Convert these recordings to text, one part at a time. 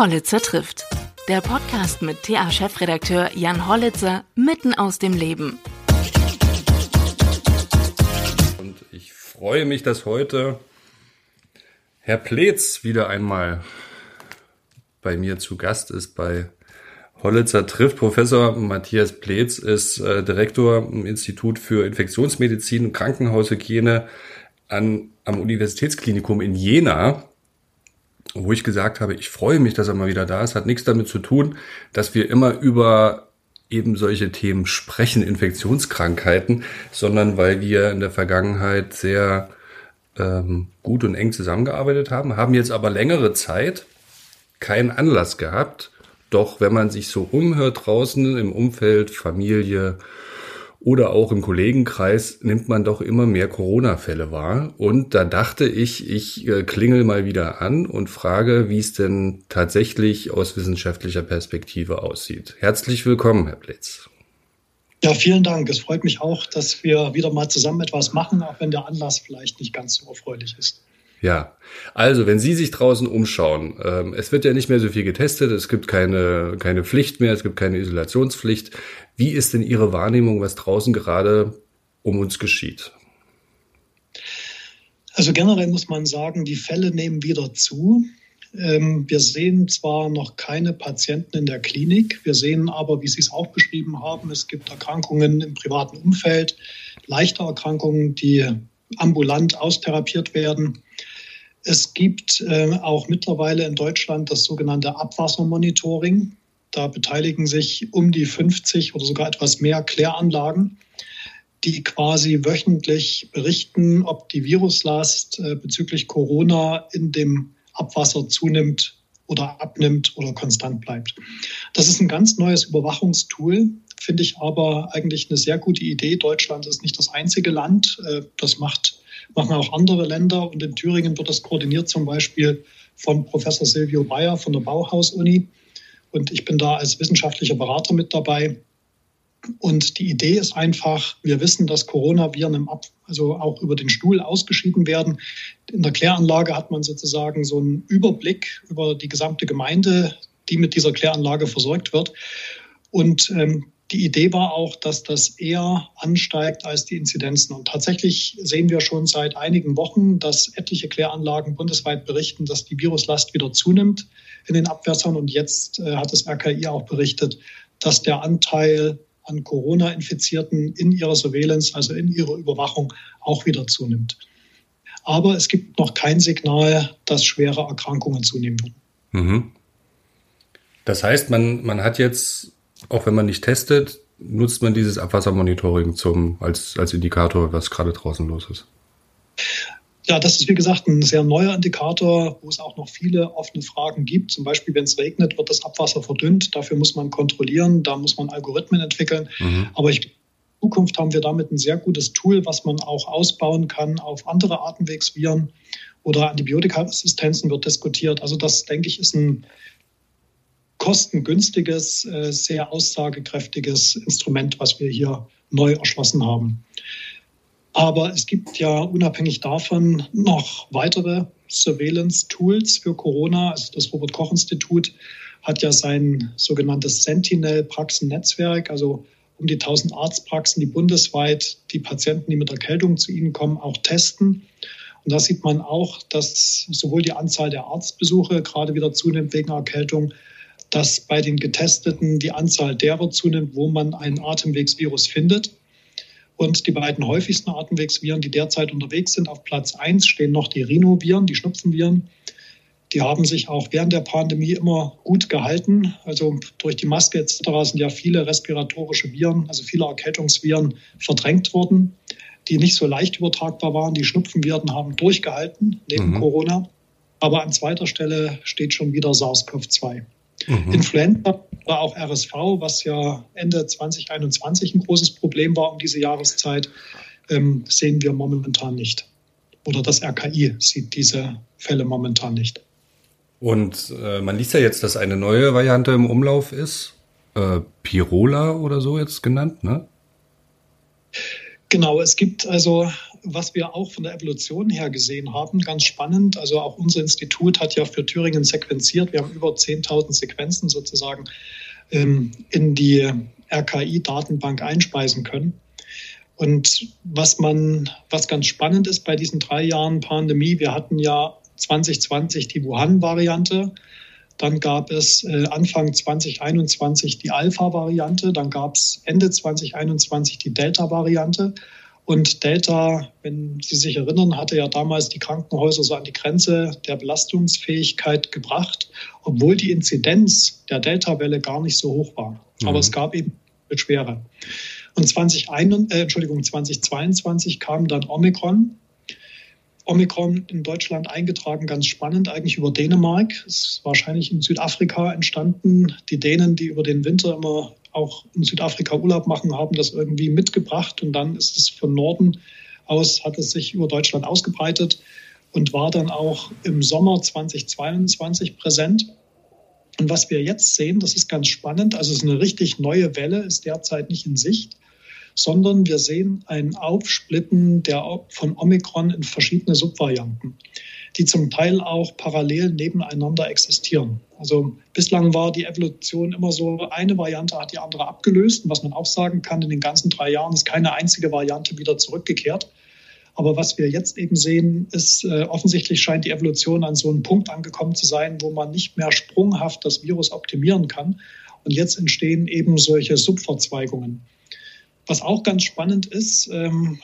Hollitzer trifft. Der Podcast mit TA-Chefredakteur Jan Hollitzer mitten aus dem Leben. Und ich freue mich, dass heute Herr Pletz wieder einmal bei mir zu Gast ist bei Hollitzer trifft. Professor Matthias Pletz ist äh, Direktor im Institut für Infektionsmedizin und Krankenhaushygiene an, am Universitätsklinikum in Jena wo ich gesagt habe, ich freue mich, dass er mal wieder da ist, hat nichts damit zu tun, dass wir immer über eben solche Themen sprechen, Infektionskrankheiten, sondern weil wir in der Vergangenheit sehr ähm, gut und eng zusammengearbeitet haben, haben jetzt aber längere Zeit keinen Anlass gehabt. Doch wenn man sich so umhört draußen im Umfeld, Familie, oder auch im Kollegenkreis nimmt man doch immer mehr Corona-Fälle wahr. Und da dachte ich, ich äh, klingel mal wieder an und frage, wie es denn tatsächlich aus wissenschaftlicher Perspektive aussieht. Herzlich willkommen, Herr Blitz. Ja, vielen Dank. Es freut mich auch, dass wir wieder mal zusammen etwas machen, auch wenn der Anlass vielleicht nicht ganz so erfreulich ist. Ja, also wenn Sie sich draußen umschauen, ähm, es wird ja nicht mehr so viel getestet, es gibt keine, keine Pflicht mehr, es gibt keine Isolationspflicht. Wie ist denn Ihre Wahrnehmung, was draußen gerade um uns geschieht? Also generell muss man sagen, die Fälle nehmen wieder zu. Ähm, wir sehen zwar noch keine Patienten in der Klinik, wir sehen aber, wie Sie es auch beschrieben haben, es gibt Erkrankungen im privaten Umfeld, leichte Erkrankungen, die ambulant austherapiert werden. Es gibt äh, auch mittlerweile in Deutschland das sogenannte Abwassermonitoring. Da beteiligen sich um die 50 oder sogar etwas mehr Kläranlagen, die quasi wöchentlich berichten, ob die Viruslast äh, bezüglich Corona in dem Abwasser zunimmt oder abnimmt oder konstant bleibt. Das ist ein ganz neues Überwachungstool, finde ich aber eigentlich eine sehr gute Idee. Deutschland ist nicht das einzige Land. Äh, das macht machen auch andere Länder. Und in Thüringen wird das koordiniert zum Beispiel von Professor Silvio Bayer von der Bauhaus-Uni. Und ich bin da als wissenschaftlicher Berater mit dabei. Und die Idee ist einfach, wir wissen, dass Coronaviren im Ab also auch über den Stuhl ausgeschieden werden. In der Kläranlage hat man sozusagen so einen Überblick über die gesamte Gemeinde, die mit dieser Kläranlage versorgt wird. Und ähm, die Idee war auch, dass das eher ansteigt als die Inzidenzen. Und tatsächlich sehen wir schon seit einigen Wochen, dass etliche Kläranlagen bundesweit berichten, dass die Viruslast wieder zunimmt in den Abwässern. Und jetzt äh, hat das RKI auch berichtet, dass der Anteil an Corona-Infizierten in ihrer Surveillance, also in ihrer Überwachung, auch wieder zunimmt. Aber es gibt noch kein Signal, dass schwere Erkrankungen zunehmen würden. Mhm. Das heißt, man, man hat jetzt auch wenn man nicht testet, nutzt man dieses Abwassermonitoring zum, als, als Indikator, was gerade draußen los ist? Ja, das ist wie gesagt ein sehr neuer Indikator, wo es auch noch viele offene Fragen gibt. Zum Beispiel, wenn es regnet, wird das Abwasser verdünnt. Dafür muss man kontrollieren, da muss man Algorithmen entwickeln. Mhm. Aber ich, in Zukunft haben wir damit ein sehr gutes Tool, was man auch ausbauen kann auf andere Atemwegsviren oder Antibiotikaresistenzen wird diskutiert. Also das, denke ich, ist ein kostengünstiges, äh, sehr aussagekräftiges Instrument, was wir hier neu erschlossen haben. Aber es gibt ja unabhängig davon noch weitere Surveillance-Tools für Corona. Also das Robert-Koch-Institut hat ja sein sogenanntes Sentinel-Praxennetzwerk, also um die 1000 Arztpraxen, die bundesweit die Patienten, die mit Erkältung zu ihnen kommen, auch testen. Und da sieht man auch, dass sowohl die Anzahl der Arztbesuche gerade wieder zunimmt wegen Erkältung, dass bei den Getesteten die Anzahl derer zunimmt, wo man ein Atemwegsvirus findet. Und die beiden häufigsten Atemwegsviren, die derzeit unterwegs sind, auf Platz 1 stehen noch die Rhinoviren, die Schnupfenviren. Die haben sich auch während der Pandemie immer gut gehalten. Also durch die Maske etc. sind ja viele respiratorische Viren, also viele Erkältungsviren verdrängt worden, die nicht so leicht übertragbar waren. Die Schnupfenviren haben durchgehalten neben mhm. Corona. Aber an zweiter Stelle steht schon wieder SARS-CoV-2. Mhm. Influenza oder auch RSV, was ja Ende 2021 ein großes Problem war um diese Jahreszeit, ähm, sehen wir momentan nicht. Oder das RKI sieht diese Fälle momentan nicht. Und äh, man liest ja jetzt, dass eine neue Variante im Umlauf ist. Äh, Pirola oder so jetzt genannt, ne? Genau, es gibt also was wir auch von der Evolution her gesehen haben, ganz spannend. Also auch unser Institut hat ja für Thüringen sequenziert. Wir haben über 10.000 Sequenzen sozusagen ähm, in die RKI-Datenbank einspeisen können. Und was man, was ganz spannend ist bei diesen drei Jahren Pandemie, wir hatten ja 2020 die Wuhan-Variante, dann gab es äh, Anfang 2021 die Alpha-Variante, dann gab es Ende 2021 die Delta-Variante. Und Delta, wenn Sie sich erinnern, hatte ja damals die Krankenhäuser so an die Grenze der Belastungsfähigkeit gebracht, obwohl die Inzidenz der Delta-Welle gar nicht so hoch war. Mhm. Aber es gab eben Schwere. Und 2021, äh, Entschuldigung, 2022 kam dann Omikron. Omikron in Deutschland eingetragen, ganz spannend, eigentlich über Dänemark. Es ist wahrscheinlich in Südafrika entstanden. Die Dänen, die über den Winter immer auch in Südafrika Urlaub machen, haben das irgendwie mitgebracht. Und dann ist es von Norden aus, hat es sich über Deutschland ausgebreitet und war dann auch im Sommer 2022 präsent. Und was wir jetzt sehen, das ist ganz spannend, also es ist eine richtig neue Welle, ist derzeit nicht in Sicht sondern wir sehen ein Aufsplitten der, von Omikron in verschiedene Subvarianten, die zum Teil auch parallel nebeneinander existieren. Also bislang war die Evolution immer so, eine Variante hat die andere abgelöst. Und was man auch sagen kann, in den ganzen drei Jahren ist keine einzige Variante wieder zurückgekehrt. Aber was wir jetzt eben sehen, ist, äh, offensichtlich scheint die Evolution an so einen Punkt angekommen zu sein, wo man nicht mehr sprunghaft das Virus optimieren kann. Und jetzt entstehen eben solche Subverzweigungen. Was auch ganz spannend ist, ähm,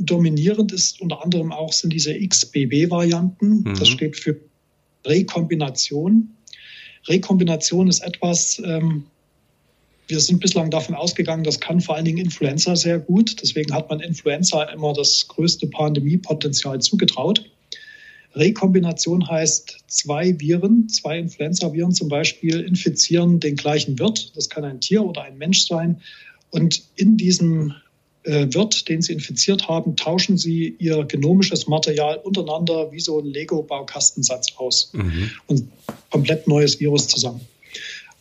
dominierend ist unter anderem auch sind diese XBB-Varianten. Mhm. Das steht für Rekombination. Rekombination ist etwas, ähm, wir sind bislang davon ausgegangen, das kann vor allen Dingen Influenza sehr gut. Deswegen hat man Influenza immer das größte Pandemiepotenzial zugetraut. Rekombination heißt, zwei Viren, zwei Influenza-Viren zum Beispiel, infizieren den gleichen Wirt. Das kann ein Tier oder ein Mensch sein. Und in diesem Wirt, den sie infiziert haben, tauschen sie ihr genomisches Material untereinander wie so ein Lego-Baukastensatz aus mhm. und komplett neues Virus zusammen.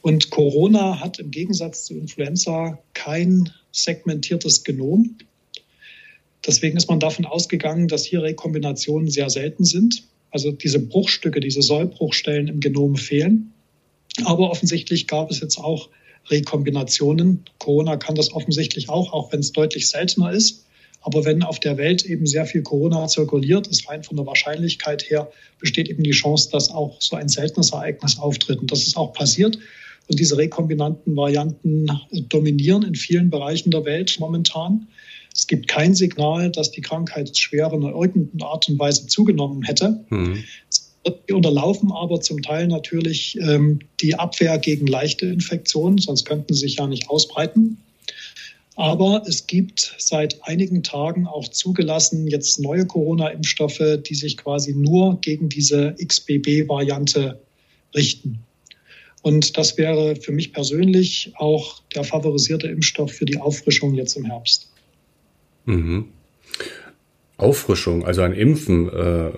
Und Corona hat im Gegensatz zu Influenza kein segmentiertes Genom. Deswegen ist man davon ausgegangen, dass hier Rekombinationen sehr selten sind. Also diese Bruchstücke, diese Sollbruchstellen im Genom fehlen. Aber offensichtlich gab es jetzt auch Rekombinationen. Corona kann das offensichtlich auch, auch wenn es deutlich seltener ist. Aber wenn auf der Welt eben sehr viel Corona zirkuliert, ist rein von der Wahrscheinlichkeit her, besteht eben die Chance, dass auch so ein seltenes Ereignis auftritt. Und das ist auch passiert. Und diese rekombinanten Varianten dominieren in vielen Bereichen der Welt momentan. Es gibt kein Signal, dass die Krankheitsschwere in irgendeiner Art und Weise zugenommen hätte. Mhm. Die unterlaufen aber zum Teil natürlich ähm, die Abwehr gegen leichte Infektionen, sonst könnten sie sich ja nicht ausbreiten. Aber es gibt seit einigen Tagen auch zugelassen jetzt neue Corona-Impfstoffe, die sich quasi nur gegen diese XBB-Variante richten. Und das wäre für mich persönlich auch der favorisierte Impfstoff für die Auffrischung jetzt im Herbst. Mhm. Auffrischung, also ein Impfen. Äh,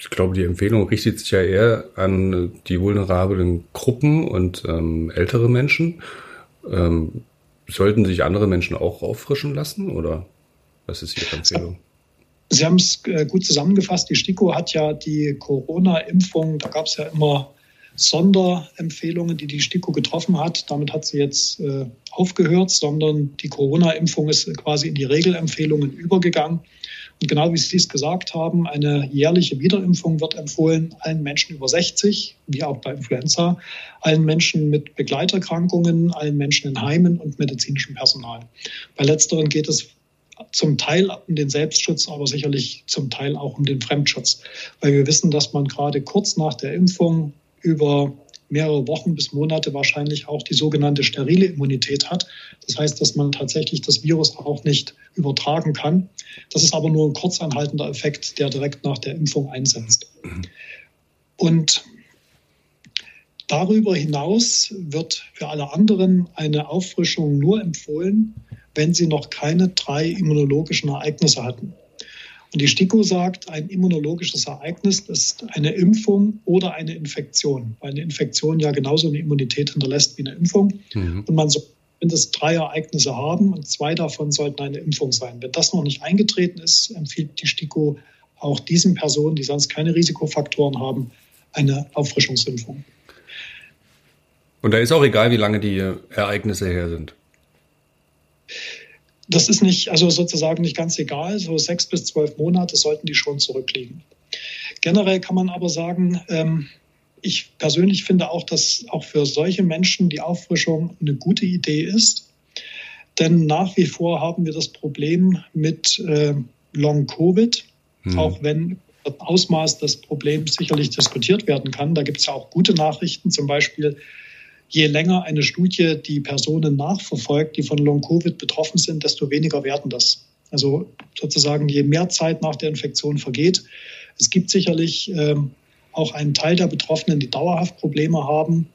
ich glaube, die Empfehlung richtet sich ja eher an die vulnerablen Gruppen und ähm, ältere Menschen. Ähm, sollten sich andere Menschen auch auffrischen lassen oder was ist Ihre Empfehlung? Sie haben es äh, gut zusammengefasst. Die STIKO hat ja die Corona-Impfung, da gab es ja immer Sonderempfehlungen, die die STIKO getroffen hat. Damit hat sie jetzt äh, aufgehört, sondern die Corona-Impfung ist quasi in die Regelempfehlungen übergegangen. Genau wie Sie es gesagt haben, eine jährliche Wiederimpfung wird empfohlen allen Menschen über 60, wie auch bei Influenza, allen Menschen mit Begleiterkrankungen, allen Menschen in Heimen und medizinischem Personal. Bei letzteren geht es zum Teil um den Selbstschutz, aber sicherlich zum Teil auch um den Fremdschutz, weil wir wissen, dass man gerade kurz nach der Impfung über mehrere Wochen bis Monate wahrscheinlich auch die sogenannte sterile Immunität hat. Das heißt, dass man tatsächlich das Virus auch nicht übertragen kann. Das ist aber nur ein kurzanhaltender Effekt, der direkt nach der Impfung einsetzt. Und darüber hinaus wird für alle anderen eine Auffrischung nur empfohlen, wenn sie noch keine drei immunologischen Ereignisse hatten. Und die STIKO sagt, ein immunologisches Ereignis ist eine Impfung oder eine Infektion, weil eine Infektion ja genauso eine Immunität hinterlässt wie eine Impfung. Mhm. Und man soll mindestens drei Ereignisse haben und zwei davon sollten eine Impfung sein. Wenn das noch nicht eingetreten ist, empfiehlt die STIKO auch diesen Personen, die sonst keine Risikofaktoren haben, eine Auffrischungsimpfung. Und da ist auch egal, wie lange die Ereignisse her sind. Das ist nicht, also sozusagen nicht ganz egal. So sechs bis zwölf Monate sollten die schon zurückliegen. Generell kann man aber sagen, ähm, ich persönlich finde auch, dass auch für solche Menschen die Auffrischung eine gute Idee ist. Denn nach wie vor haben wir das Problem mit äh, Long-Covid, hm. auch wenn das Ausmaß des Problems sicherlich diskutiert werden kann. Da gibt es ja auch gute Nachrichten, zum Beispiel je länger eine Studie die Personen nachverfolgt, die von Long-Covid betroffen sind, desto weniger werden das. Also sozusagen, je mehr Zeit nach der Infektion vergeht. Es gibt sicherlich ähm, auch einen Teil der Betroffenen, die dauerhaft Probleme haben.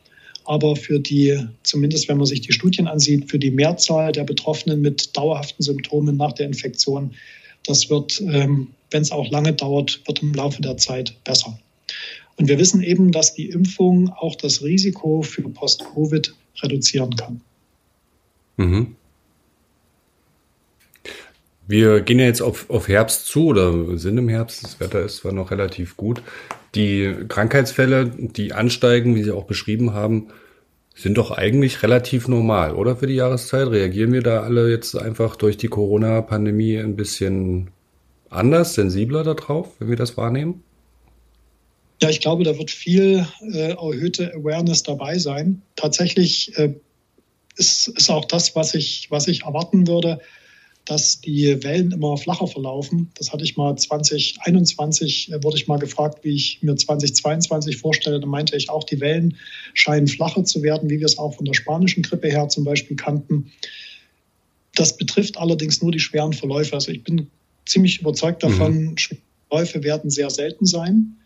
Aber für die, zumindest wenn man sich die Studien ansieht, für die Mehrzahl der Betroffenen mit dauerhaften Symptomen nach der Infektion, das wird, ähm, wenn es auch lange dauert, wird im Laufe der Zeit besser. Und wir wissen eben, dass die Impfung auch das Risiko für Post-Covid reduzieren kann. Mhm. Wir gehen ja jetzt auf, auf Herbst zu oder sind im Herbst. Das Wetter ist zwar noch relativ gut. Die Krankheitsfälle, die ansteigen, wie Sie auch beschrieben haben, sind doch eigentlich relativ normal, oder für die Jahreszeit? Reagieren wir da alle jetzt einfach durch die Corona-Pandemie ein bisschen anders, sensibler darauf, wenn wir das wahrnehmen? Ja, ich glaube, da wird viel äh, erhöhte Awareness dabei sein. Tatsächlich äh, ist, ist auch das, was ich, was ich erwarten würde, dass die Wellen immer flacher verlaufen. Das hatte ich mal 2021, äh, wurde ich mal gefragt, wie ich mir 2022 vorstelle. Da meinte ich auch, die Wellen scheinen flacher zu werden, wie wir es auch von der spanischen Grippe her zum Beispiel kannten. Das betrifft allerdings nur die schweren Verläufe. Also ich bin ziemlich überzeugt davon, mhm. Verläufe werden sehr selten sein.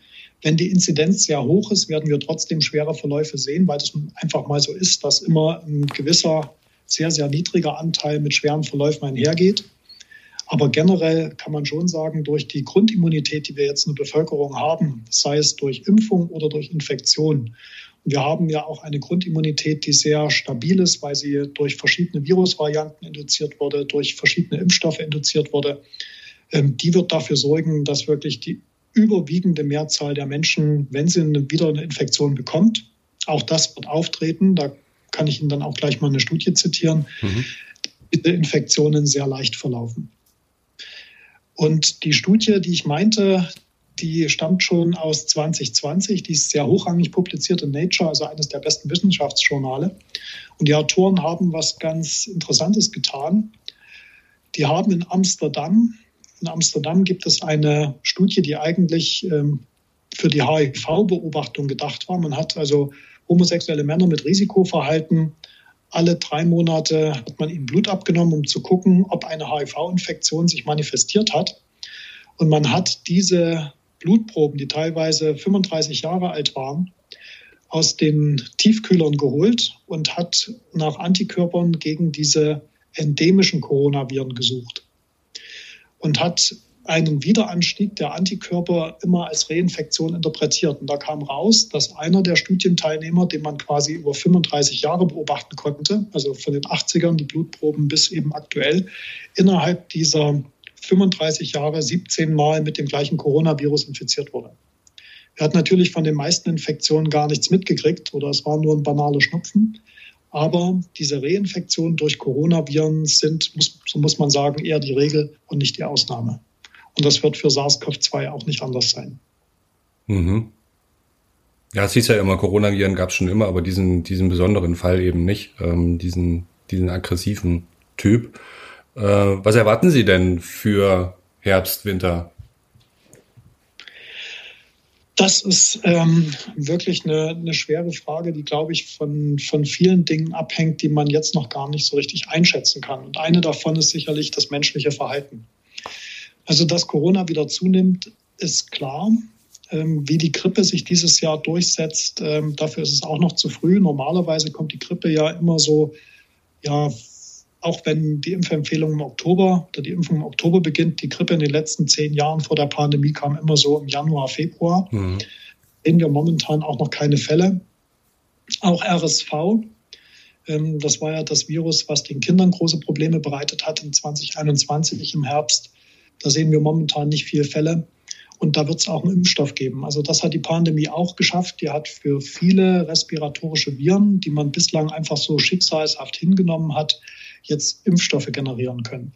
Wenn die Inzidenz sehr hoch ist, werden wir trotzdem schwere Verläufe sehen, weil es einfach mal so ist, dass immer ein gewisser, sehr, sehr niedriger Anteil mit schweren Verläufen einhergeht. Aber generell kann man schon sagen, durch die Grundimmunität, die wir jetzt in der Bevölkerung haben, sei es durch Impfung oder durch Infektion, wir haben ja auch eine Grundimmunität, die sehr stabil ist, weil sie durch verschiedene Virusvarianten induziert wurde, durch verschiedene Impfstoffe induziert wurde. Ähm, die wird dafür sorgen, dass wirklich die überwiegende Mehrzahl der Menschen, wenn sie wieder eine Infektion bekommt, auch das wird auftreten. Da kann ich Ihnen dann auch gleich mal eine Studie zitieren. Mhm. Diese Infektionen sehr leicht verlaufen. Und die Studie, die ich meinte, die stammt schon aus 2020. Die ist sehr hochrangig publiziert in Nature, also eines der besten Wissenschaftsjournale. Und die Autoren haben was ganz Interessantes getan. Die haben in Amsterdam in Amsterdam gibt es eine Studie, die eigentlich ähm, für die HIV-Beobachtung gedacht war. Man hat also homosexuelle Männer mit Risikoverhalten alle drei Monate hat man ihnen Blut abgenommen, um zu gucken, ob eine HIV-Infektion sich manifestiert hat. Und man hat diese Blutproben, die teilweise 35 Jahre alt waren, aus den Tiefkühlern geholt und hat nach Antikörpern gegen diese endemischen Coronaviren gesucht und hat einen Wiederanstieg der Antikörper immer als Reinfektion interpretiert. Und da kam raus, dass einer der Studienteilnehmer, den man quasi über 35 Jahre beobachten konnte, also von den 80ern die Blutproben bis eben aktuell, innerhalb dieser 35 Jahre 17 Mal mit dem gleichen Coronavirus infiziert wurde. Er hat natürlich von den meisten Infektionen gar nichts mitgekriegt oder es war nur ein banaler Schnupfen. Aber diese Reinfektionen durch Coronaviren sind, muss, so muss man sagen, eher die Regel und nicht die Ausnahme. Und das wird für SARS-CoV-2 auch nicht anders sein. Mhm. Ja, es hieß ja immer, Coronaviren gab es schon immer, aber diesen, diesen besonderen Fall eben nicht, ähm, diesen, diesen aggressiven Typ. Äh, was erwarten Sie denn für Herbst, Winter das ist ähm, wirklich eine, eine, schwere Frage, die, glaube ich, von, von vielen Dingen abhängt, die man jetzt noch gar nicht so richtig einschätzen kann. Und eine davon ist sicherlich das menschliche Verhalten. Also, dass Corona wieder zunimmt, ist klar. Ähm, wie die Grippe sich dieses Jahr durchsetzt, ähm, dafür ist es auch noch zu früh. Normalerweise kommt die Grippe ja immer so ja, auch wenn die Impfempfehlung im Oktober oder die Impfung im Oktober beginnt, die Grippe in den letzten zehn Jahren vor der Pandemie kam immer so im Januar, Februar. Mhm. Sehen wir momentan auch noch keine Fälle. Auch RSV Ähm, das war ja das Virus, was den Kindern große Probleme bereitet hat in 2021 im Herbst. Da sehen wir momentan nicht viele Fälle. Und da wird es auch einen Impfstoff geben. Also das hat die Pandemie auch geschafft. Die hat für viele respiratorische Viren, die man bislang einfach so schicksalshaft hingenommen hat, jetzt Impfstoffe generieren können.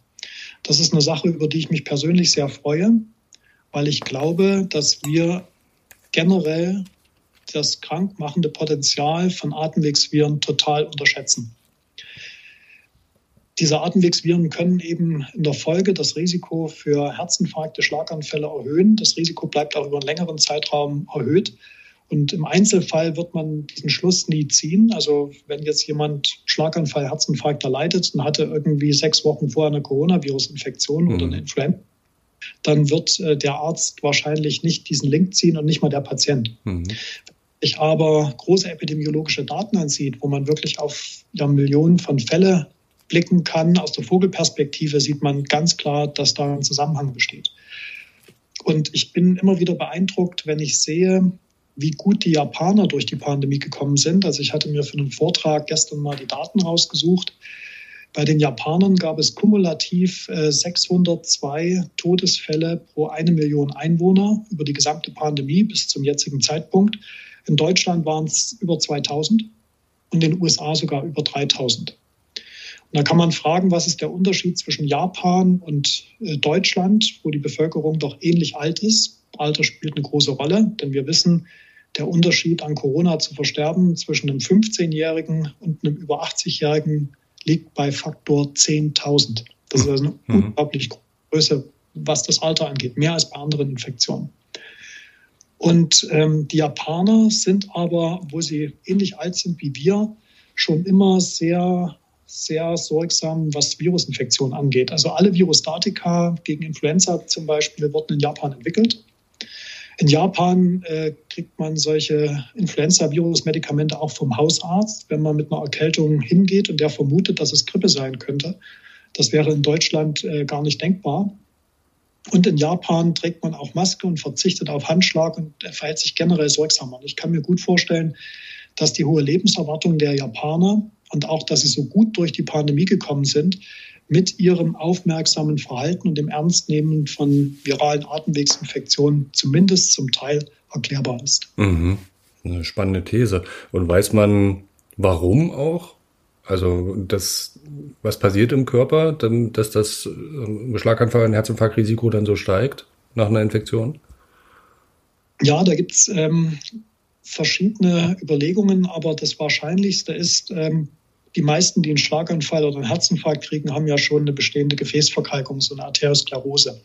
Das ist eine Sache, über die ich mich persönlich sehr freue, weil ich glaube, dass wir generell das krankmachende Potenzial von Atemwegsviren total unterschätzen. Diese Atemwegsviren können eben in der Folge das Risiko für Herzinfarkte, Schlaganfälle erhöhen. Das Risiko bleibt auch über einen längeren Zeitraum erhöht. Und im Einzelfall wird man diesen Schluss nie ziehen. Also wenn jetzt jemand Schlaganfall, Herzinfarkt erleidet und hatte irgendwie sechs Wochen vorher eine Coronavirus-Infektion mhm. oder eine Influenza, dann wird äh, der Arzt wahrscheinlich nicht diesen Link ziehen und nicht mal der Patient. Mhm sich aber große epidemiologische Daten ansieht, wo man wirklich auf ja, Millionen von Fälle blicken kann, aus der Vogelperspektive sieht man ganz klar, dass da ein Zusammenhang besteht. Und ich bin immer wieder beeindruckt, wenn ich sehe, wie gut die Japaner durch die Pandemie gekommen sind. Also ich hatte mir für einen Vortrag gestern mal die Daten rausgesucht. Bei den Japanern gab es kumulativ 602 äh, Todesfälle pro eine Million Einwohner über die gesamte Pandemie bis zum jetzigen Zeitpunkt. In Deutschland waren es über 2000 und in den USA sogar über 3000. Und da kann man fragen, was ist der Unterschied zwischen Japan und äh, Deutschland, wo die Bevölkerung doch ähnlich alt ist. Alter spielt eine große Rolle, denn wir wissen, der Unterschied an Corona zu versterben zwischen einem 15-Jährigen und einem über 80-Jährigen liegt bei Faktor 10.000. Das ist also eine mhm. unglaublich Größe, was das Alter angeht, mehr als bei anderen Infektionen. Und ähm, die Japaner sind aber, wo sie ähnlich alt sind wie wir, schon immer sehr, sehr sorgsam, was Virusinfektionen angeht. Also alle Virostatika gegen Influenza zum Beispiel wurden in Japan entwickelt. In Japan äh, kriegt man solche Influenza-Virus-Medikamente auch vom Hausarzt, wenn man mit einer Erkältung hingeht und der vermutet, dass es Grippe sein könnte. Das wäre in Deutschland äh, gar nicht denkbar. Und in Japan trägt man auch Maske und verzichtet auf Handschlag und verhält sich generell sorgsamer. Und ich kann mir gut vorstellen, dass die hohe Lebenserwartung der Japaner und auch, dass sie so gut durch die Pandemie gekommen sind, mit ihrem aufmerksamen Verhalten und dem Ernstnehmen von viralen Atemwegsinfektionen zumindest zum Teil erklärbar ist. Mhm. Eine spannende These. Und weiß man, warum auch? Also das, was passiert im Körper, dann, dass das äh, Schlaganfall- und Herzinfarktrisiko dann so steigt nach einer Infektion? Ja, da gibt es ähm, verschiedene Überlegungen, aber das Wahrscheinlichste ist, ähm, die meisten, die einen Schlaganfall oder einen Herzinfarkt kriegen, haben ja schon eine bestehende Gefäßverkalkung, so eine Arteriosklerose.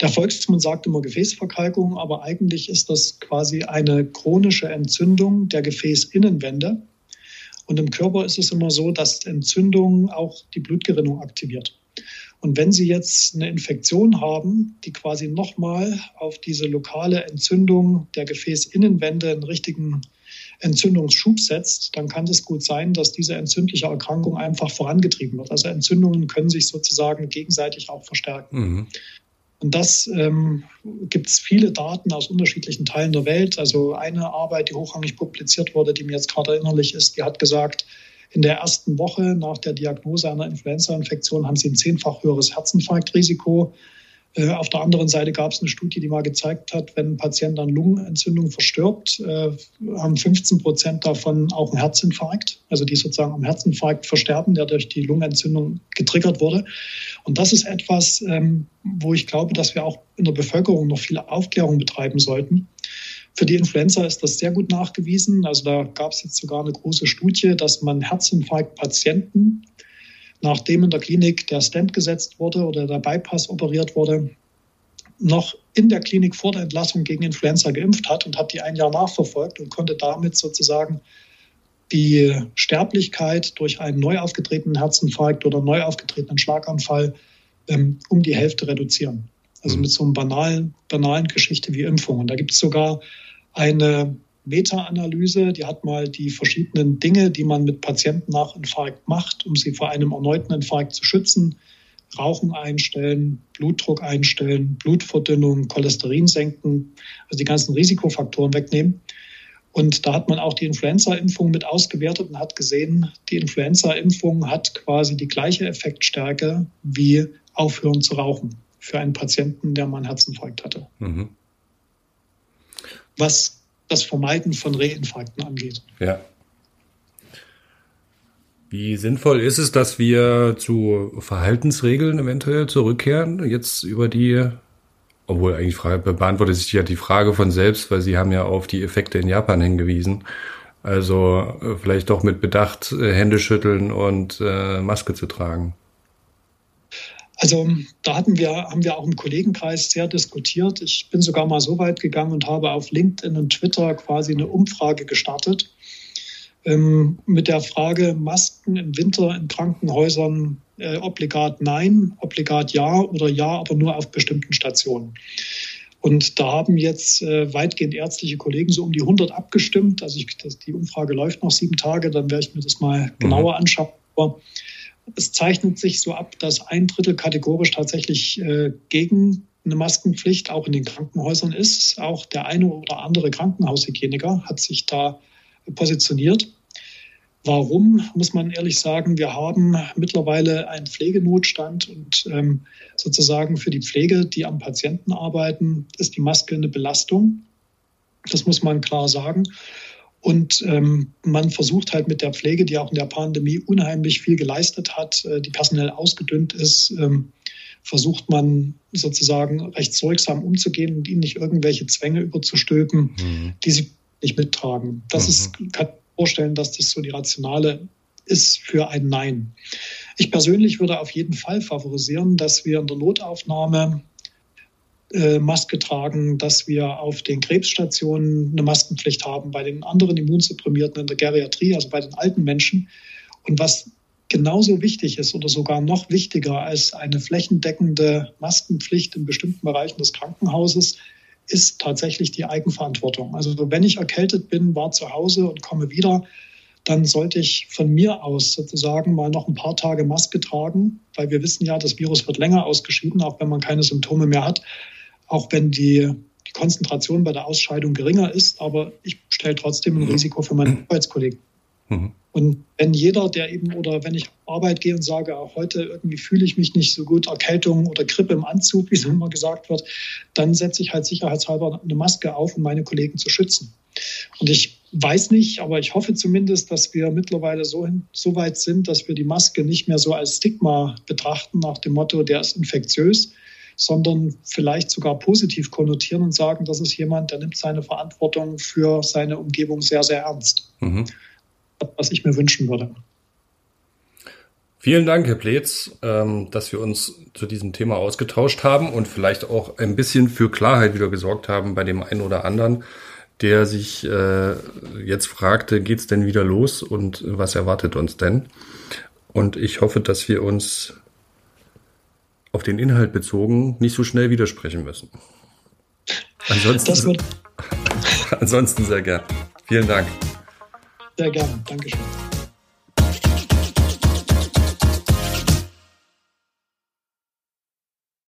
Der Volksmund sagt immer Gefäßverkalkung, aber eigentlich ist das quasi eine chronische Entzündung der Gefäßinnenwände. Und im Körper ist es immer so, dass Entzündung auch die Blutgerinnung aktiviert. Und wenn Sie jetzt eine Infektion haben, die quasi nochmal auf diese lokale Entzündung der Gefäßinnenwände einen richtigen Entzündungsschub setzt, dann kann es gut sein, dass diese entzündliche Erkrankung einfach vorangetrieben wird. Also Entzündungen können sich sozusagen gegenseitig auch verstärken. Mhm. Und das ähm, gibt es viele Daten aus unterschiedlichen Teilen der Welt. Also eine Arbeit, die hochrangig publiziert wurde, die mir jetzt gerade erinnerlich ist, die hat gesagt, in der ersten Woche nach der Diagnose einer Influenza-Infektion haben sie ein zehnfach höheres Herzinfarktrisiko. Auf der anderen Seite gab es eine Studie, die mal gezeigt hat, wenn ein Patient an Lungenentzündung verstirbt, äh, haben 15 Prozent davon auch einen Herzinfarkt, also die sozusagen am Herzinfarkt versterben, der durch die Lungenentzündung getriggert wurde. Und das ist etwas, ähm, wo ich glaube, dass wir auch in der Bevölkerung noch viel Aufklärung betreiben sollten. Für die Influenza ist das sehr gut nachgewiesen. Also da gab es jetzt sogar eine große Studie, dass man Herzinfarktpatienten nachdem in der Klinik der Stent gesetzt wurde oder der Bypass operiert wurde, noch in der Klinik vor der Entlassung gegen Influenza geimpft hat und hat die ein Jahr nachverfolgt und konnte damit sozusagen die Sterblichkeit durch einen neu aufgetretenen Herzinfarkt oder neu aufgetretenen Schlaganfall ähm, um die Hälfte reduzieren. Also mhm. mit so einer banalen, banalen Geschichte wie Impfung. Und da gibt es sogar eine Meta-Analyse, die hat mal die verschiedenen Dinge, die man mit Patienten nach Infarkt macht, um sie vor einem erneuten Infarkt zu schützen. Rauchen einstellen, Blutdruck einstellen, Blutverdünnung, Cholesterin senken, also die ganzen Risikofaktoren wegnehmen. Und da hat man auch die Influenza-Impfung mit ausgewertet und hat gesehen, die Influenza-Impfung hat quasi die gleiche Effektstärke wie aufhören zu rauchen für einen Patienten, der mal einen Herzinfarkt hatte. Mhm. Was das Vermeiden von Reinfarkten angeht. Ja. Wie sinnvoll ist es, dass wir zu Verhaltensregeln eventuell zurückkehren, jetzt über die, obwohl eigentlich beantwortet sich ja die Frage von selbst, weil Sie haben ja auf die Effekte in Japan hingewiesen. Also äh, vielleicht doch mit Bedacht äh, Hände schütteln und äh, Maske zu tragen. Also da hatten wir, haben wir auch im Kollegenkreis sehr diskutiert. Ich bin sogar mal so weit gegangen und habe auf LinkedIn und Twitter quasi eine Umfrage gestartet ähm, mit der Frage Masken im Winter in Krankenhäusern äh, obligat nein, obligat ja oder ja, aber nur auf bestimmten Stationen. Und da haben jetzt äh, weitgehend ärztliche Kollegen so um die 100 abgestimmt. Also ich, das, die Umfrage läuft noch sieben Tage, dann werde ich mir das mal mhm. genauer anschauen. Aber es zeichnet sich so ab, dass ein Drittel kategorisch tatsächlich äh, gegen eine Maskenpflicht auch in den Krankenhäusern ist. Auch der eine oder andere Krankenhaushygieniker hat sich da positioniert. Warum, muss man ehrlich sagen, wir haben mittlerweile einen Pflegenotstand und ähm, sozusagen für die Pflege, die am Patienten arbeiten, ist die Maske eine Belastung. Das muss man klar sagen. Und ähm, man versucht halt mit der Pflege, die auch in der Pandemie unheimlich viel geleistet hat, äh, die personell ausgedünnt ist, ähm, versucht man sozusagen recht sorgsam umzugehen und ihnen nicht irgendwelche Zwänge überzustülpen, mhm. die sie nicht mittragen. Das mhm. ist, kann vorstellen, dass das so die rationale ist für ein Nein. Ich persönlich würde auf jeden Fall favorisieren, dass wir in der Notaufnahme Maske tragen, dass wir auf den Krebsstationen eine Maskenpflicht haben, bei den anderen Immunsupprimierten in der Geriatrie, also bei den alten Menschen. Und was genauso wichtig ist oder sogar noch wichtiger als eine flächendeckende Maskenpflicht in bestimmten Bereichen des Krankenhauses, ist tatsächlich die Eigenverantwortung. Also wenn ich erkältet bin, war zu Hause und komme wieder, dann sollte ich von mir aus sozusagen mal noch ein paar Tage Maske tragen, weil wir wissen ja, das Virus wird länger ausgeschieden, auch wenn man keine Symptome mehr hat auch wenn die, die Konzentration bei der Ausscheidung geringer ist, aber ich stelle trotzdem ein mhm. Risiko für meine Arbeitskollegen. Mhm. Und wenn jeder, der eben, oder wenn ich auf Arbeit gehe und sage, auch heute irgendwie fühle ich mich nicht so gut, Erkältung oder Grippe im Anzug, wie es immer gesagt wird, dann setze ich halt sicherheitshalber eine Maske auf, um meine Kollegen zu schützen. Und ich weiß nicht, aber ich hoffe zumindest, dass wir mittlerweile so, so weit sind, dass wir die Maske nicht mehr so als Stigma betrachten, nach dem Motto, der ist infektiös, sondern vielleicht sogar positiv konnotieren und sagen, das ist jemand, der nimmt seine Verantwortung für seine Umgebung sehr, sehr ernst. Mhm. Was ich mir wünschen würde. Vielen Dank, Herr Pletz, ähm, dass wir uns zu diesem Thema ausgetauscht haben und vielleicht auch ein bisschen für Klarheit wieder gesorgt haben bei dem einen oder anderen, der sich äh, jetzt fragte, geht's denn wieder los und was erwartet uns denn? Und ich hoffe, dass wir uns auf den Inhalt bezogen nicht so schnell widersprechen müssen. Ansonsten, ansonsten sehr gern. Vielen Dank. Sehr gerne. Dankeschön.